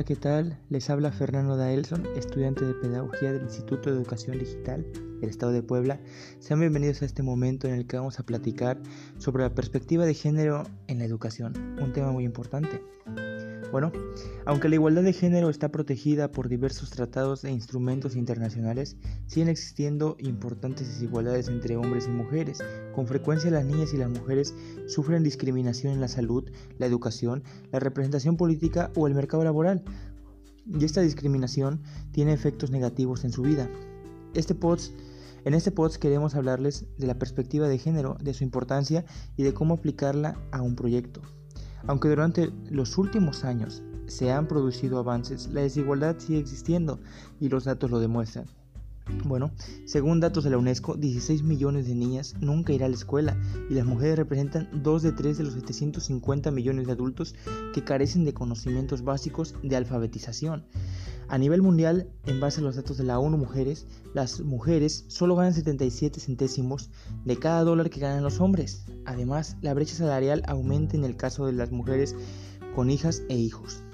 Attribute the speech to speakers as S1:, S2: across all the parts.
S1: Hola, ¿qué tal? Les habla Fernando Daelson, estudiante de Pedagogía del Instituto de Educación Digital del Estado de Puebla. Sean bienvenidos a este momento en el que vamos a platicar sobre la perspectiva de género en la educación, un tema muy importante. Bueno, aunque la igualdad de género está protegida por diversos tratados e instrumentos internacionales, siguen existiendo importantes desigualdades entre hombres y mujeres. Con frecuencia las niñas y las mujeres sufren discriminación en la salud, la educación, la representación política o el mercado laboral. Y esta discriminación tiene efectos negativos en su vida. Este en este post queremos hablarles de la perspectiva de género, de su importancia y de cómo aplicarla a un proyecto. Aunque durante los últimos años se han producido avances, la desigualdad sigue existiendo y los datos lo demuestran. Bueno, según datos de la UNESCO, 16 millones de niñas nunca irán a la escuela y las mujeres representan 2 de 3 de los 750 millones de adultos que carecen de conocimientos básicos de alfabetización. A nivel mundial, en base a los datos de la ONU Mujeres, las mujeres solo ganan 77 centésimos de cada dólar que ganan los hombres. Además, la brecha salarial aumenta en el caso de las mujeres con hijas e hijos.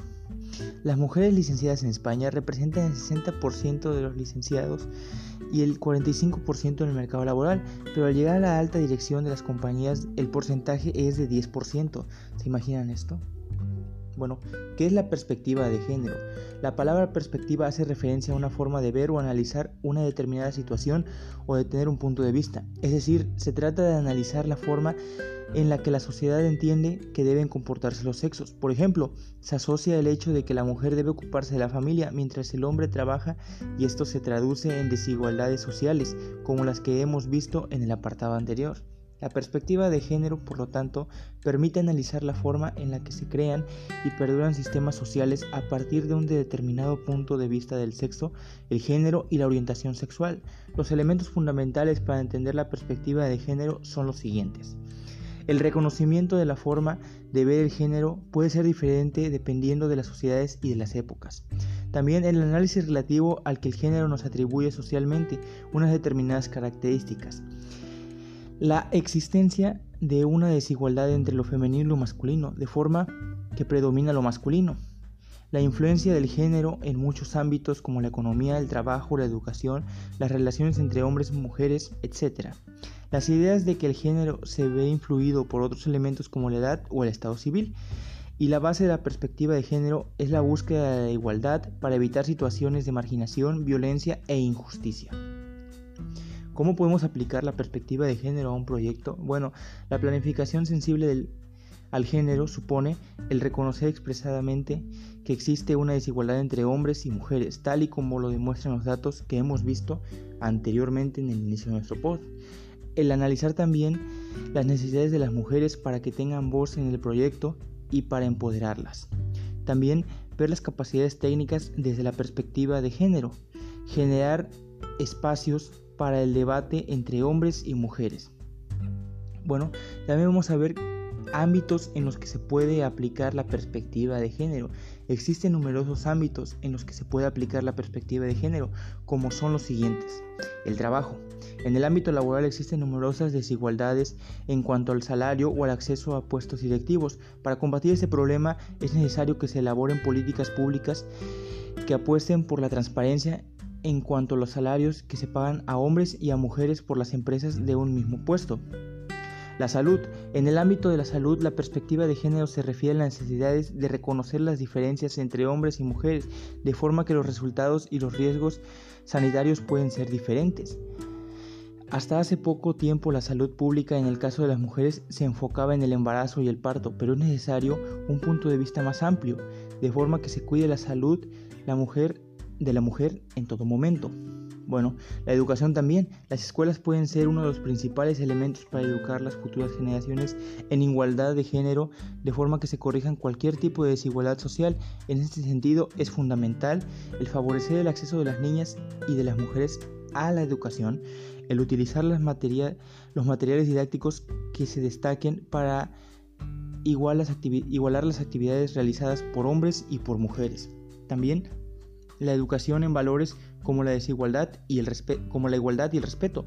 S1: Las mujeres licenciadas en España representan el 60% de los licenciados y el 45% en el mercado laboral, pero al llegar a la alta dirección de las compañías el porcentaje es de 10%. ¿Se imaginan esto? Bueno, ¿qué es la perspectiva de género? La palabra perspectiva hace referencia a una forma de ver o analizar una determinada situación o de tener un punto de vista. Es decir, se trata de analizar la forma en la que la sociedad entiende que deben comportarse los sexos. Por ejemplo, se asocia el hecho de que la mujer debe ocuparse de la familia mientras el hombre trabaja y esto se traduce en desigualdades sociales, como las que hemos visto en el apartado anterior. La perspectiva de género, por lo tanto, permite analizar la forma en la que se crean y perduran sistemas sociales a partir de un determinado punto de vista del sexo, el género y la orientación sexual. Los elementos fundamentales para entender la perspectiva de género son los siguientes. El reconocimiento de la forma de ver el género puede ser diferente dependiendo de las sociedades y de las épocas. También el análisis relativo al que el género nos atribuye socialmente unas determinadas características. La existencia de una desigualdad entre lo femenino y lo masculino, de forma que predomina lo masculino. La influencia del género en muchos ámbitos como la economía, el trabajo, la educación, las relaciones entre hombres y mujeres, etc. Las ideas de que el género se ve influido por otros elementos como la edad o el estado civil. Y la base de la perspectiva de género es la búsqueda de la igualdad para evitar situaciones de marginación, violencia e injusticia. ¿Cómo podemos aplicar la perspectiva de género a un proyecto? Bueno, la planificación sensible al género supone el reconocer expresadamente que existe una desigualdad entre hombres y mujeres, tal y como lo demuestran los datos que hemos visto anteriormente en el inicio de nuestro post. El analizar también las necesidades de las mujeres para que tengan voz en el proyecto y para empoderarlas. También ver las capacidades técnicas desde la perspectiva de género, generar espacios para el debate entre hombres y mujeres. Bueno, también vamos a ver ámbitos en los que se puede aplicar la perspectiva de género. Existen numerosos ámbitos en los que se puede aplicar la perspectiva de género, como son los siguientes. El trabajo. En el ámbito laboral existen numerosas desigualdades en cuanto al salario o al acceso a puestos directivos. Para combatir ese problema es necesario que se elaboren políticas públicas que apuesten por la transparencia en cuanto a los salarios que se pagan a hombres y a mujeres por las empresas de un mismo puesto. La salud. En el ámbito de la salud, la perspectiva de género se refiere a las necesidades de reconocer las diferencias entre hombres y mujeres, de forma que los resultados y los riesgos sanitarios pueden ser diferentes. Hasta hace poco tiempo la salud pública en el caso de las mujeres se enfocaba en el embarazo y el parto, pero es necesario un punto de vista más amplio, de forma que se cuide la salud, la mujer de la mujer en todo momento. Bueno, la educación también. Las escuelas pueden ser uno de los principales elementos para educar las futuras generaciones en igualdad de género, de forma que se corrijan cualquier tipo de desigualdad social. En este sentido, es fundamental el favorecer el acceso de las niñas y de las mujeres a la educación, el utilizar las los materiales didácticos que se destaquen para igualar las actividades realizadas por hombres y por mujeres. También la educación en valores como la desigualdad y el como la igualdad y el respeto,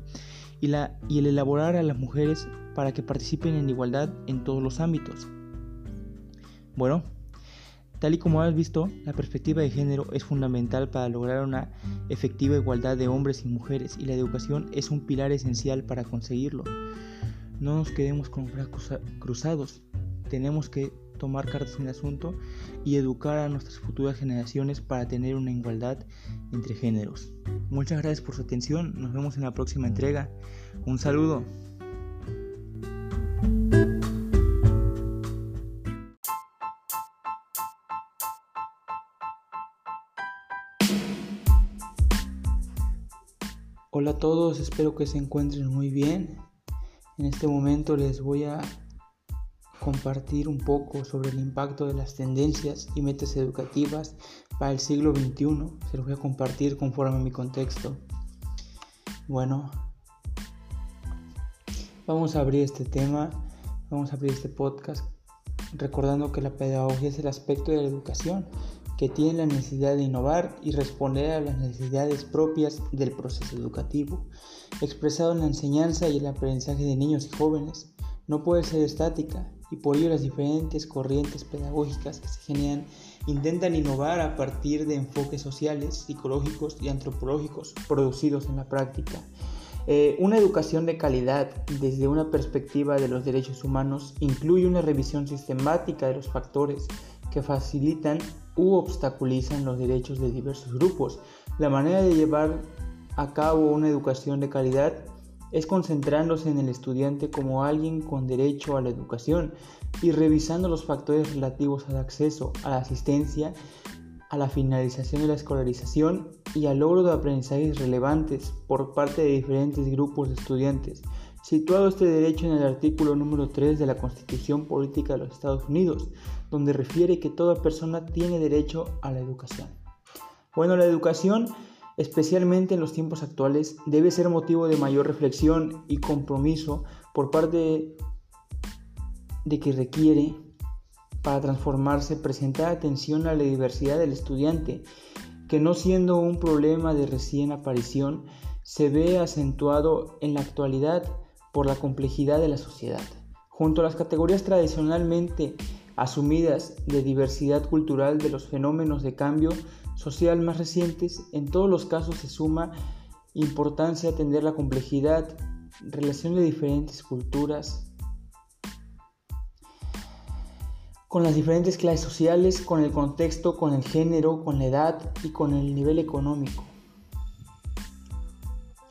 S1: y, la, y el elaborar a las mujeres para que participen en igualdad en todos los ámbitos. Bueno, Tal y como has visto, la perspectiva de género es fundamental para lograr una efectiva igualdad de hombres y mujeres y la educación es un pilar esencial para conseguirlo. No nos quedemos con brazos cruzados, tenemos que tomar cartas en el asunto y educar a nuestras futuras generaciones para tener una igualdad entre géneros. Muchas gracias por su atención, nos vemos en la próxima entrega. Un saludo. Hola a todos, espero que se encuentren muy bien. En este momento les voy a compartir un poco sobre el impacto de las tendencias y metas educativas para el siglo XXI. Se los voy a compartir conforme a mi contexto. Bueno, vamos a abrir este tema, vamos a abrir este podcast recordando que la pedagogía es el aspecto de la educación que tiene la necesidad de innovar y responder a las necesidades propias del proceso educativo, expresado en la enseñanza y el aprendizaje de niños y jóvenes. No puede ser estática, y por ello las diferentes corrientes pedagógicas que se generan intentan innovar a partir de enfoques sociales, psicológicos y antropológicos producidos en la práctica. Eh, una educación de calidad desde una perspectiva de los derechos humanos incluye una revisión sistemática de los factores que facilitan u obstaculizan los derechos de diversos grupos. La manera de llevar a cabo una educación de calidad es concentrándose en el estudiante como alguien con derecho a la educación y revisando los factores relativos al acceso, a la asistencia, a la finalización de la escolarización y al logro de aprendizajes relevantes por parte de diferentes grupos de estudiantes, situado este derecho en el artículo número 3 de la Constitución Política de los Estados Unidos, donde refiere que toda persona tiene derecho a la educación. Bueno, la educación especialmente en los tiempos actuales, debe ser motivo de mayor reflexión y compromiso por parte de que requiere para transformarse presentar atención a la diversidad del estudiante, que no siendo un problema de recién aparición, se ve acentuado en la actualidad por la complejidad de la sociedad. Junto a las categorías tradicionalmente asumidas de diversidad cultural de los fenómenos de cambio social más recientes, en todos los casos se suma importancia atender la complejidad, relación de diferentes culturas, con las diferentes clases sociales, con el contexto, con el género, con la edad y con el nivel económico.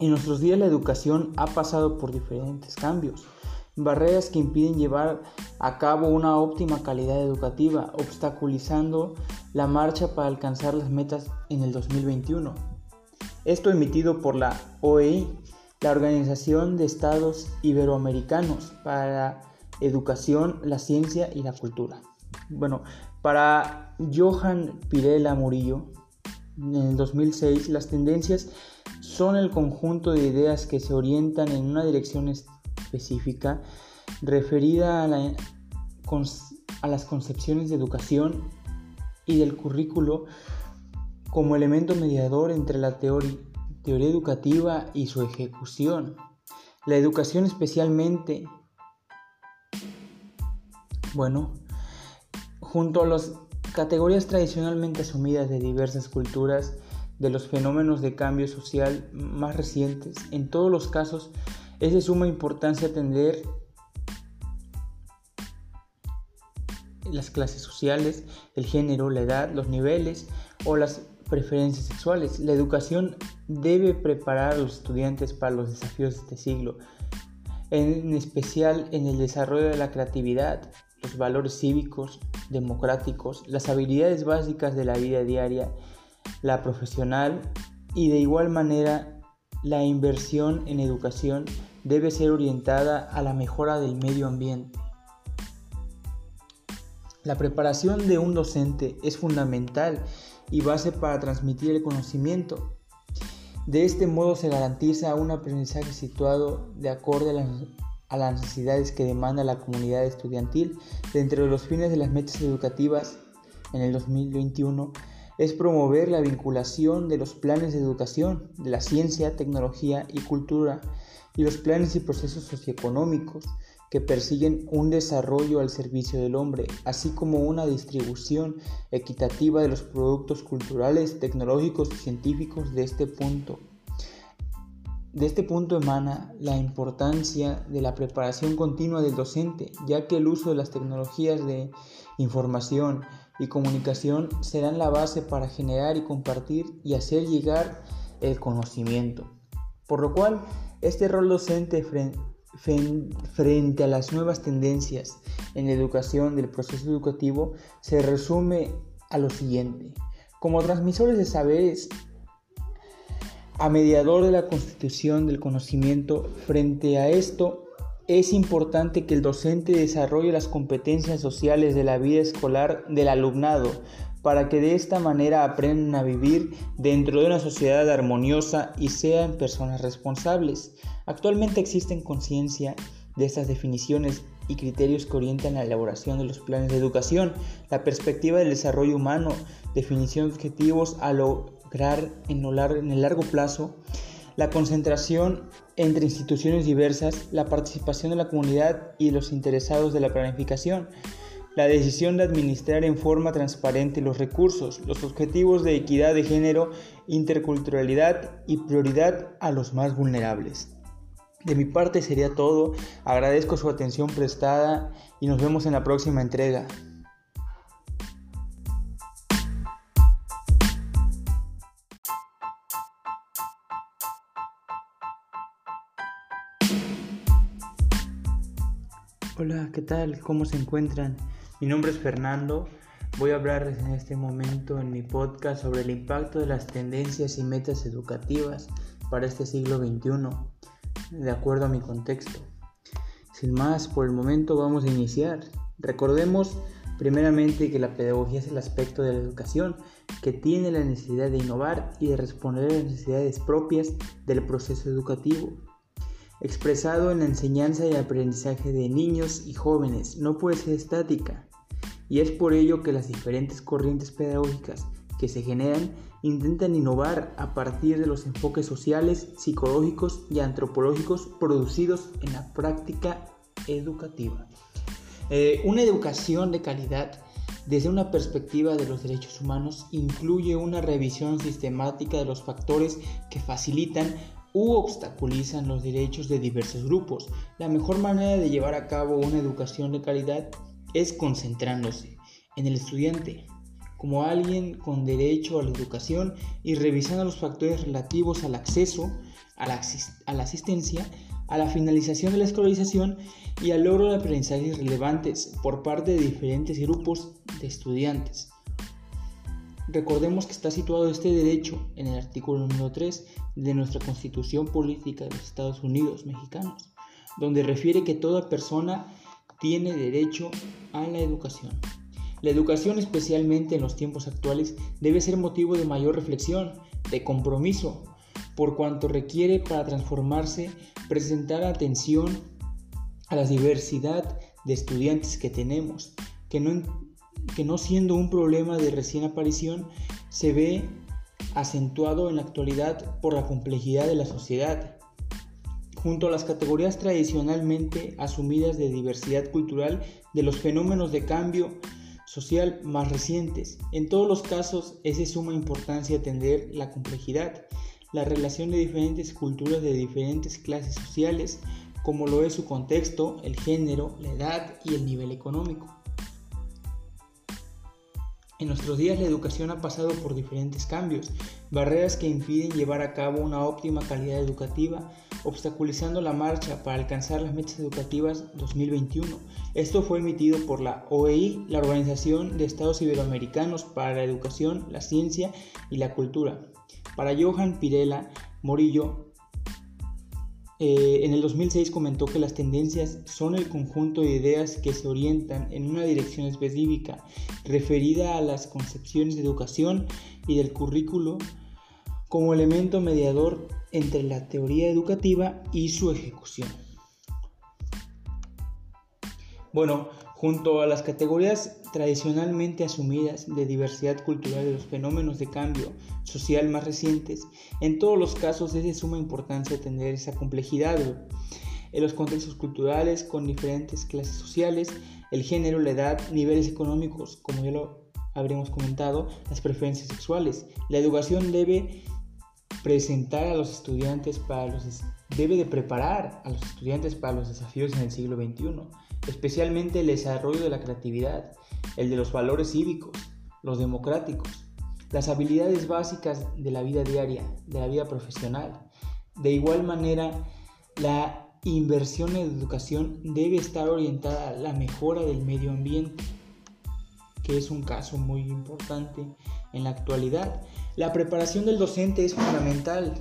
S1: En nuestros días la educación ha pasado por diferentes cambios barreras que impiden llevar a cabo una óptima calidad educativa, obstaculizando la marcha para alcanzar las metas en el 2021. Esto emitido por la OEI, la Organización de Estados Iberoamericanos para la Educación, la Ciencia y la Cultura. Bueno, para Johan Pirela Murillo, en el 2006, las tendencias son el conjunto de ideas que se orientan en una dirección específica referida a, las concepciones de educación y del currículo como elemento mediador entre la teoría, educativa y su ejecución. La educación especialmente, bueno, junto a las categorías tradicionalmente asumidas de diversas culturas, de los fenómenos de cambio social más recientes, en todos los casos es de suma importancia atender las clases sociales, el género, la edad, los niveles o las preferencias sexuales. La educación debe preparar a los estudiantes para los desafíos de este siglo, en especial en el desarrollo de la creatividad, los valores cívicos, democráticos, las habilidades básicas de la vida diaria, la profesional y de igual manera la inversión en educación debe ser orientada a la mejora del medio ambiente. La preparación de un docente es fundamental y base para transmitir el conocimiento. De este modo se garantiza un aprendizaje situado de acuerdo a las, necesidades que demanda la comunidad estudiantil. Dentro de los fines de las metas educativas en el 2021 es promover la vinculación de los planes de educación, de la ciencia, tecnología y cultura y los planes y procesos socioeconómicos que persiguen un desarrollo al servicio del hombre, así como una distribución equitativa de los productos culturales, tecnológicos y científicos de este punto. De este punto emana la importancia de la preparación continua del docente, ya que el uso de las tecnologías de información y comunicación serán la base para generar y compartir y hacer llegar el conocimiento. Por lo cual, este rol docente frente a las nuevas tendencias en la educación del proceso educativo se resume a lo siguiente. Como transmisores de saberes, a mediador de la constitución del conocimiento, frente a esto es importante que el docente desarrolle las competencias sociales de la vida escolar del alumnado para que de esta manera aprendan a vivir dentro de una sociedad armoniosa y sean personas responsables. Actualmente existen conciencia de estas definiciones y criterios que orientan la elaboración de los planes de educación, la perspectiva del desarrollo humano, definición de objetivos a lograr en, el largo plazo, la concentración entre instituciones diversas, la participación de la comunidad y los interesados de la planificación, la decisión de administrar en forma transparente los recursos, los objetivos de equidad de género, interculturalidad y prioridad a los más vulnerables. De mi parte sería todo, agradezco su atención prestada y nos vemos en la próxima entrega. Hola, ¿qué tal? ¿Cómo se encuentran? Mi nombre es Fernando. Voy a hablarles en este momento en mi podcast sobre el impacto de las tendencias y metas educativas para este siglo XXI, de acuerdo a mi contexto. Sin más, por el momento vamos a iniciar. Recordemos primeramente que la pedagogía es el aspecto de la educación que tiene la necesidad de innovar y de responder a las necesidades propias del proceso educativo expresado en la enseñanza y aprendizaje de niños y jóvenes, no puede ser estática. Y es por ello que las diferentes corrientes pedagógicas que se generan intentan innovar a partir de los enfoques sociales, psicológicos y antropológicos producidos en la práctica educativa. Eh, una educación de calidad desde una perspectiva de los derechos humanos incluye una revisión sistemática de los factores que facilitan u obstaculizan los derechos de diversos grupos. La mejor manera de llevar a cabo una educación de calidad es concentrándose en el estudiante como alguien con derecho a la educación y revisando los factores relativos al acceso, a la, asistencia, a la finalización de la escolarización y al logro de aprendizajes relevantes por parte de diferentes grupos de estudiantes. Recordemos que está situado este derecho en el artículo número 3 de nuestra Constitución Política de los Estados Unidos Mexicanos, donde refiere que toda persona tiene derecho a la educación. La educación, especialmente en los tiempos actuales, debe ser motivo de mayor reflexión, de compromiso, por cuanto requiere para transformarse presentar atención a la diversidad de estudiantes que tenemos, que no que no siendo un problema de recién aparición, se ve acentuado en la actualidad por la complejidad de la sociedad. Junto a las categorías tradicionalmente asumidas de diversidad cultural de los fenómenos de cambio social más recientes. En todos los casos es de suma importancia atender la complejidad, la relación de diferentes culturas de diferentes clases sociales, como lo es su contexto, el género, la edad y el nivel económico. En nuestros días la educación ha pasado por diferentes cambios, barreras que impiden llevar a cabo una óptima calidad educativa, obstaculizando la marcha para alcanzar las metas educativas 2021. Esto fue emitido por la OEI, la Organización de Estados Iberoamericanos para la Educación, la Ciencia y la Cultura. Para Johan Pirela Morillo, eh, en el 2006 comentó que las tendencias son el conjunto de ideas que se orientan en una dirección específica referida a las concepciones de educación y del currículo como elemento mediador entre la teoría educativa y su ejecución. Bueno, junto a las categorías tradicionalmente asumidas de diversidad cultural de los fenómenos de cambio social más recientes, en todos los casos es de suma importancia atender esa complejidad. en los contextos culturales con diferentes clases sociales, el género, la edad, niveles económicos, como ya lo habríamos comentado, las preferencias sexuales. La educación debe presentar a los estudiantes para los debe de preparar a los estudiantes para los desafíos en el siglo XXI, especialmente el desarrollo de la creatividad, el de los valores cívicos, los democráticos, las habilidades básicas de la vida diaria, de la vida profesional. De igual manera, la inversión en educación debe estar orientada a la mejora del medio ambiente, que es un caso muy importante en la actualidad. La preparación del docente es fundamental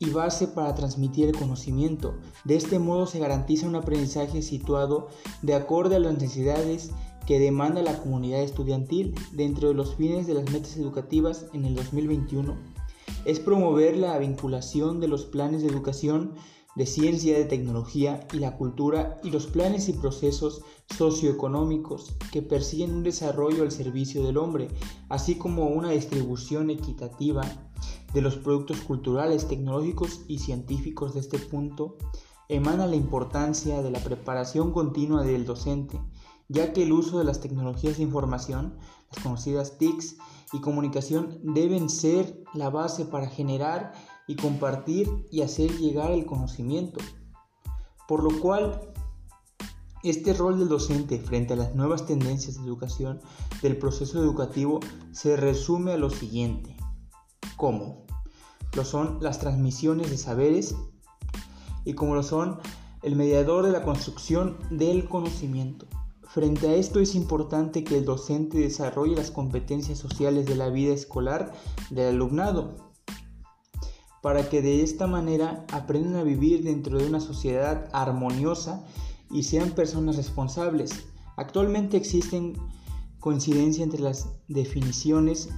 S1: y base para transmitir el conocimiento. De este modo se garantiza un aprendizaje situado de acuerdo a las necesidades que demanda la comunidad estudiantil dentro de los fines de las metas educativas en el 2021 es promover la vinculación de los planes de educación de ciencia, de tecnología y la cultura y los planes y procesos socioeconómicos que persiguen un desarrollo al servicio del hombre, así como una distribución equitativa de los productos culturales, tecnológicos y científicos de este punto, emana la importancia de la preparación continua del docente, ya que el uso de las tecnologías de información, las conocidas TICs, y comunicación deben ser la base para generar y compartir y hacer llegar el conocimiento. Por lo cual, este rol del docente frente a las nuevas tendencias de educación del proceso educativo se resume a lo siguiente. ¿Cómo? Lo son las transmisiones de saberes y como lo son el mediador de la construcción del conocimiento. Frente a esto es importante que el docente desarrolle las competencias sociales de la vida escolar del alumnado, para que de esta manera aprendan a vivir dentro de una sociedad armoniosa y sean personas responsables. Actualmente existen coincidencia entre las definiciones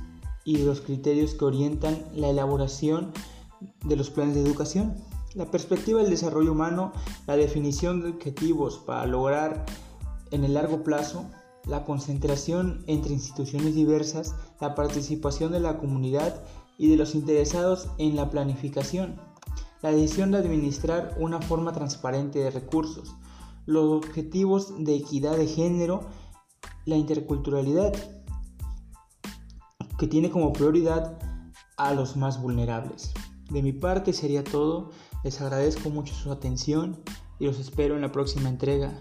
S1: y los criterios que orientan la elaboración de los planes de educación. La perspectiva del desarrollo humano, la definición de objetivos para lograr en el largo plazo, la concentración entre instituciones diversas, la participación de la comunidad y de los interesados en la planificación, la decisión de administrar una forma transparente de recursos, los objetivos de equidad de género, la interculturalidad, que tiene como prioridad a los más vulnerables. De mi parte sería todo, les agradezco mucho su atención y los espero en la próxima entrega.